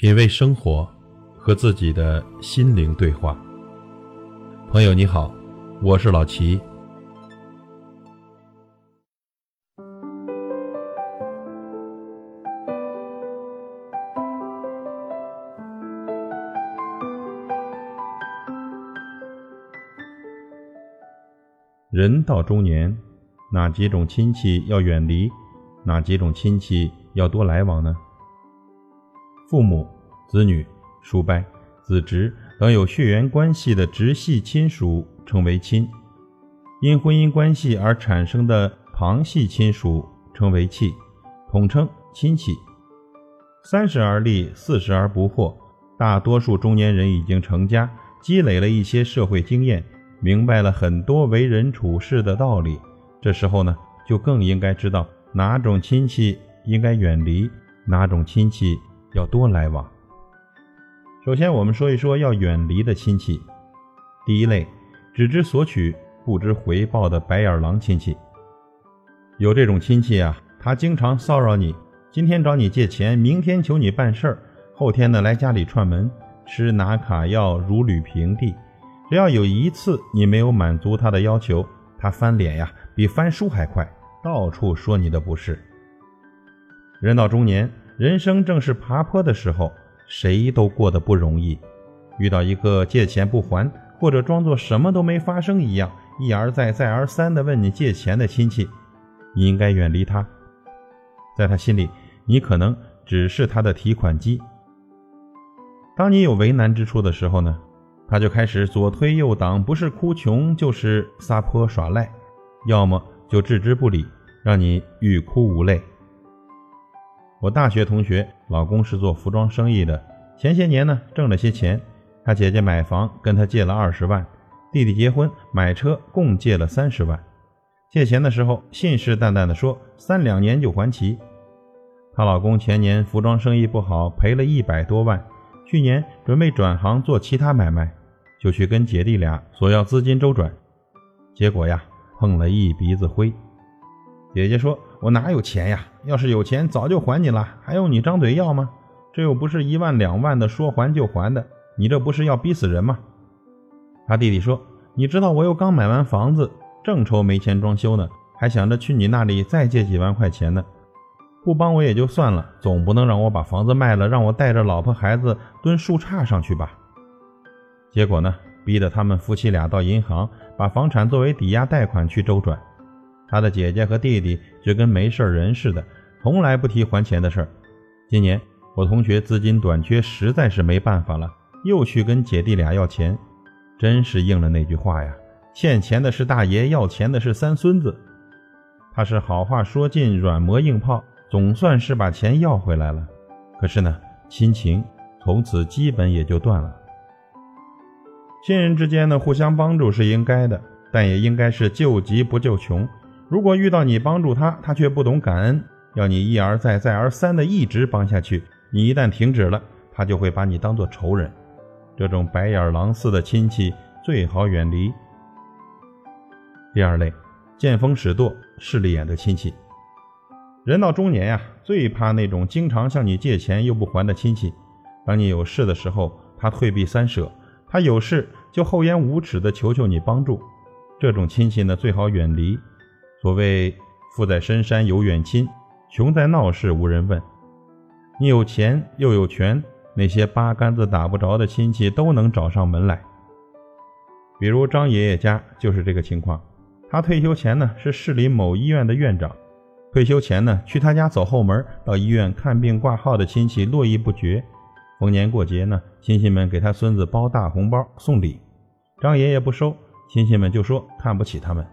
品味生活，和自己的心灵对话。朋友你好，我是老齐。人到中年，哪几种亲戚要远离？哪几种亲戚要多来往呢？父母、子女、叔伯、子侄等有血缘关系的直系亲属称为亲；因婚姻关系而产生的旁系亲属称为戚，统称亲戚。三十而立，四十而不惑。大多数中年人已经成家，积累了一些社会经验，明白了很多为人处事的道理。这时候呢，就更应该知道哪种亲戚应该远离，哪种亲戚。要多来往。首先，我们说一说要远离的亲戚。第一类，只知索取不知回报的白眼狼亲戚。有这种亲戚啊，他经常骚扰你，今天找你借钱，明天求你办事儿，后天呢来家里串门，吃拿卡要如履平地。只要有一次你没有满足他的要求，他翻脸呀比翻书还快，到处说你的不是。人到中年。人生正是爬坡的时候，谁都过得不容易。遇到一个借钱不还，或者装作什么都没发生一样，一而再、再而三地问你借钱的亲戚，你应该远离他。在他心里，你可能只是他的提款机。当你有为难之处的时候呢，他就开始左推右挡，不是哭穷，就是撒泼耍赖，要么就置之不理，让你欲哭无泪。我大学同学老公是做服装生意的，前些年呢挣了些钱，他姐姐买房跟他借了二十万，弟弟结婚买车共借了三十万。借钱的时候信誓旦旦的说三两年就还齐。她老公前年服装生意不好，赔了一百多万，去年准备转行做其他买卖，就去跟姐弟俩索要资金周转，结果呀碰了一鼻子灰。姐姐说：“我哪有钱呀？要是有钱，早就还你了，还用你张嘴要吗？这又不是一万两万的，说还就还的，你这不是要逼死人吗？”他弟弟说：“你知道我又刚买完房子，正愁没钱装修呢，还想着去你那里再借几万块钱呢。不帮我也就算了，总不能让我把房子卖了，让我带着老婆孩子蹲树杈上去吧？结果呢，逼得他们夫妻俩到银行把房产作为抵押贷款去周转。”他的姐姐和弟弟就跟没事人似的，从来不提还钱的事儿。今年我同学资金短缺，实在是没办法了，又去跟姐弟俩要钱，真是应了那句话呀：欠钱的是大爷，要钱的是三孙子。他是好话说尽，软磨硬泡，总算是把钱要回来了。可是呢，亲情从此基本也就断了。亲人之间呢，互相帮助是应该的，但也应该是救急不救穷。如果遇到你帮助他，他却不懂感恩，要你一而再、再而三的一直帮下去，你一旦停止了，他就会把你当做仇人。这种白眼狼似的亲戚最好远离。第二类，见风使舵、势利眼的亲戚。人到中年呀，最怕那种经常向你借钱又不还的亲戚。当你有事的时候，他退避三舍；他有事就厚颜无耻的求求你帮助。这种亲戚呢，最好远离。所谓富在深山有远亲，穷在闹市无人问。你有钱又有权，那些八竿子打不着的亲戚都能找上门来。比如张爷爷家就是这个情况。他退休前呢是市里某医院的院长，退休前呢去他家走后门到医院看病挂号的亲戚络绎不绝。逢年过节呢，亲戚们给他孙子包大红包送礼，张爷爷不收，亲戚们就说看不起他们。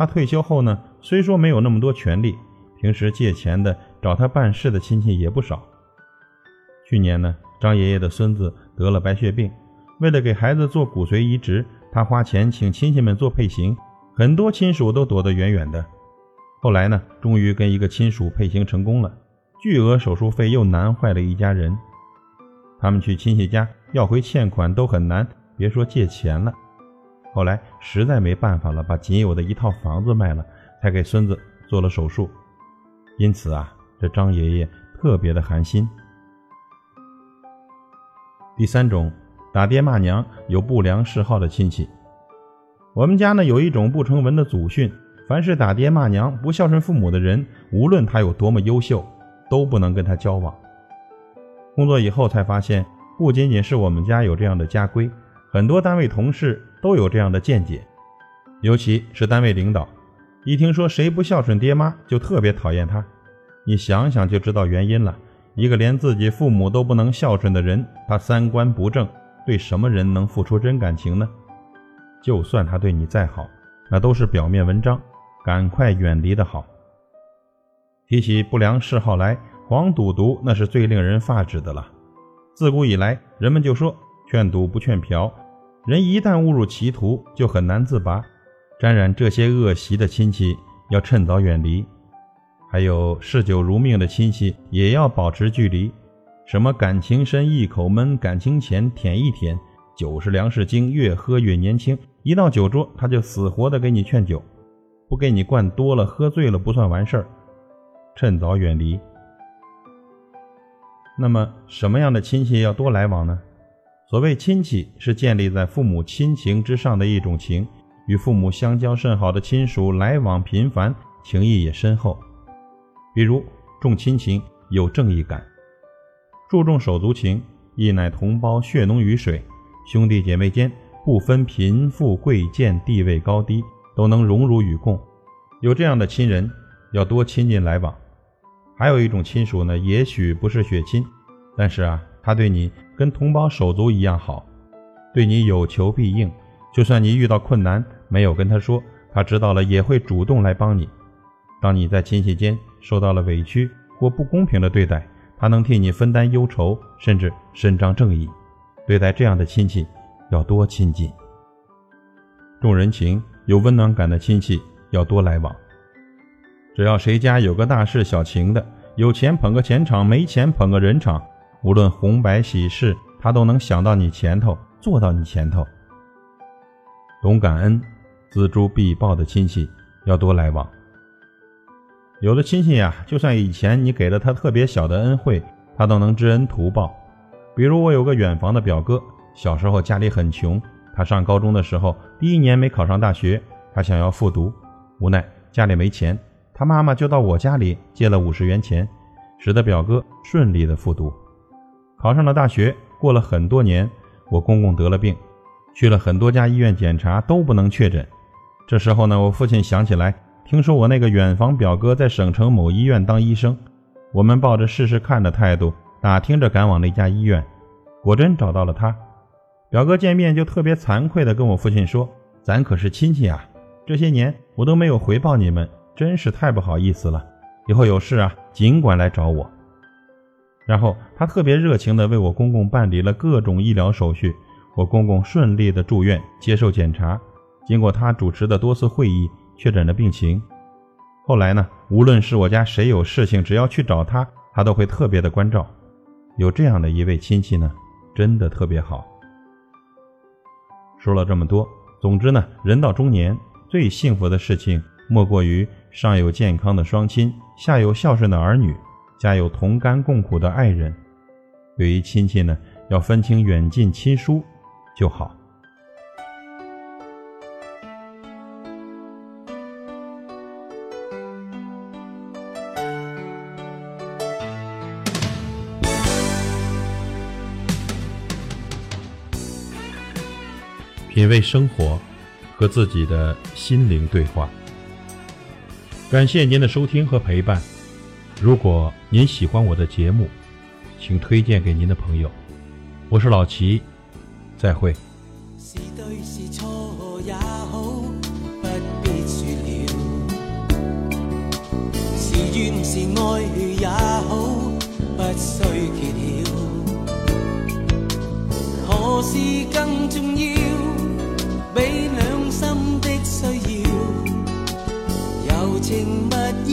他退休后呢，虽说没有那么多权利，平时借钱的、找他办事的亲戚也不少。去年呢，张爷爷的孙子得了白血病，为了给孩子做骨髓移植，他花钱请亲戚们做配型，很多亲属都躲得远远的。后来呢，终于跟一个亲属配型成功了，巨额手术费又难坏了一家人。他们去亲戚家要回欠款都很难，别说借钱了。后来实在没办法了，把仅有的一套房子卖了，才给孙子做了手术。因此啊，这张爷爷特别的寒心。第三种，打爹骂娘有不良嗜好的亲戚。我们家呢有一种不成文的祖训：凡是打爹骂娘、不孝顺父母的人，无论他有多么优秀，都不能跟他交往。工作以后才发现，不仅仅是我们家有这样的家规，很多单位同事都有这样的见解，尤其是单位领导，一听说谁不孝顺爹妈，就特别讨厌他。你想想就知道原因了。一个连自己父母都不能孝顺的人，他三观不正，对什么人能付出真感情呢？就算他对你再好，那都是表面文章，赶快远离的好。提起不良嗜好来，黄赌毒那是最令人发指的了。自古以来，人们就说劝赌不劝嫖，人一旦误入歧途，就很难自拔。沾染这些恶习的亲戚，要趁早远离。还有嗜酒如命的亲戚也要保持距离，什么感情深一口闷，感情浅舔一舔，酒是粮食精，越喝越年轻。一到酒桌，他就死活的给你劝酒，不给你灌多了，喝醉了不算完事儿，趁早远离。那么什么样的亲戚要多来往呢？所谓亲戚，是建立在父母亲情之上的一种情，与父母相交甚好的亲属来往频繁，情谊也深厚。比如重亲情有正义感，注重手足情，义乃同胞血浓于水，兄弟姐妹间不分贫富贵贱地位高低，都能荣辱与共。有这样的亲人，要多亲近来往。还有一种亲属呢，也许不是血亲，但是啊，他对你跟同胞手足一样好，对你有求必应。就算你遇到困难没有跟他说，他知道了也会主动来帮你。当你在亲戚间受到了委屈或不公平的对待，他能替你分担忧愁，甚至伸张正义。对待这样的亲戚，要多亲近。重人情、有温暖感的亲戚要多来往。只要谁家有个大事小情的，有钱捧个钱场，没钱捧个人场，无论红白喜事，他都能想到你前头，坐到你前头。懂感恩、锱铢必报的亲戚要多来往。有的亲戚呀，就算以前你给了他特别小的恩惠，他都能知恩图报。比如我有个远房的表哥，小时候家里很穷，他上高中的时候第一年没考上大学，他想要复读，无奈家里没钱，他妈妈就到我家里借了五十元钱，使得表哥顺利的复读，考上了大学。过了很多年，我公公得了病，去了很多家医院检查都不能确诊。这时候呢，我父亲想起来。听说我那个远房表哥在省城某医院当医生，我们抱着试试看的态度打听着赶往那家医院，果真找到了他。表哥见面就特别惭愧地跟我父亲说：“咱可是亲戚啊，这些年我都没有回报你们，真是太不好意思了。以后有事啊，尽管来找我。”然后他特别热情地为我公公办理了各种医疗手续，我公公顺利地住院接受检查，经过他主持的多次会议。确诊了病情，后来呢？无论是我家谁有事情，只要去找他，他都会特别的关照。有这样的一位亲戚呢，真的特别好。说了这么多，总之呢，人到中年最幸福的事情，莫过于上有健康的双亲，下有孝顺的儿女，家有同甘共苦的爱人。对于亲戚呢，要分清远近亲疏就好。品味生活，和自己的心灵对话。感谢您的收听和陪伴。如果您喜欢我的节目，请推荐给您的朋友。我是老齐，再会。是对是错也好，不必说了。是怨是爱也好，不需揭晓。何事更重要？比两心的需要，柔情蜜意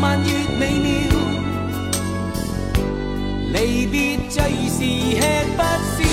漫越美妙，离别最是吃不消。